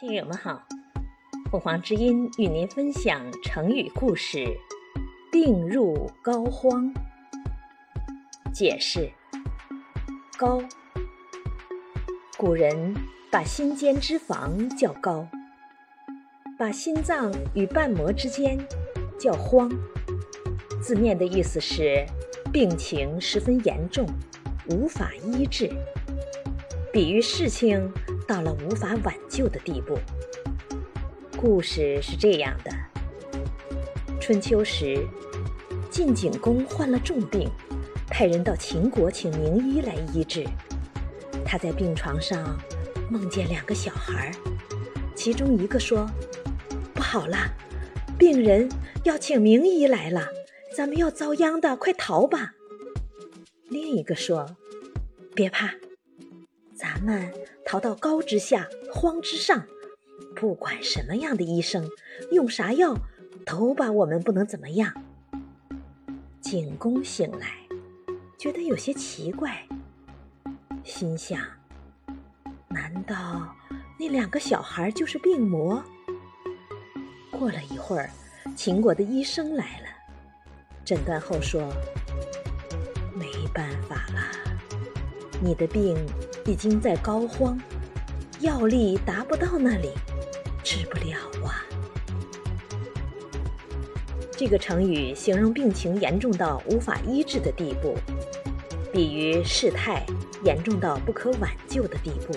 听友们好，凤凰之音与您分享成语故事“病入膏肓”。解释：膏，古人把心间脂肪叫膏，把心脏与瓣膜之间叫肓。字面的意思是病情十分严重，无法医治，比喻事情。到了无法挽救的地步。故事是这样的：春秋时，晋景公患了重病，派人到秦国请名医来医治。他在病床上梦见两个小孩，其中一个说：“不好了，病人要请名医来了，咱们要遭殃的，快逃吧。”另一个说：“别怕。”咱们逃到高之下，荒之上，不管什么样的医生，用啥药，都把我们不能怎么样。景公醒来，觉得有些奇怪，心想：难道那两个小孩就是病魔？过了一会儿，秦国的医生来了，诊断后说：没办法了。你的病已经在高肓，药力达不到那里，治不了啊。这个成语形容病情严重到无法医治的地步，比喻事态严重到不可挽救的地步。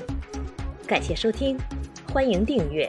感谢收听，欢迎订阅。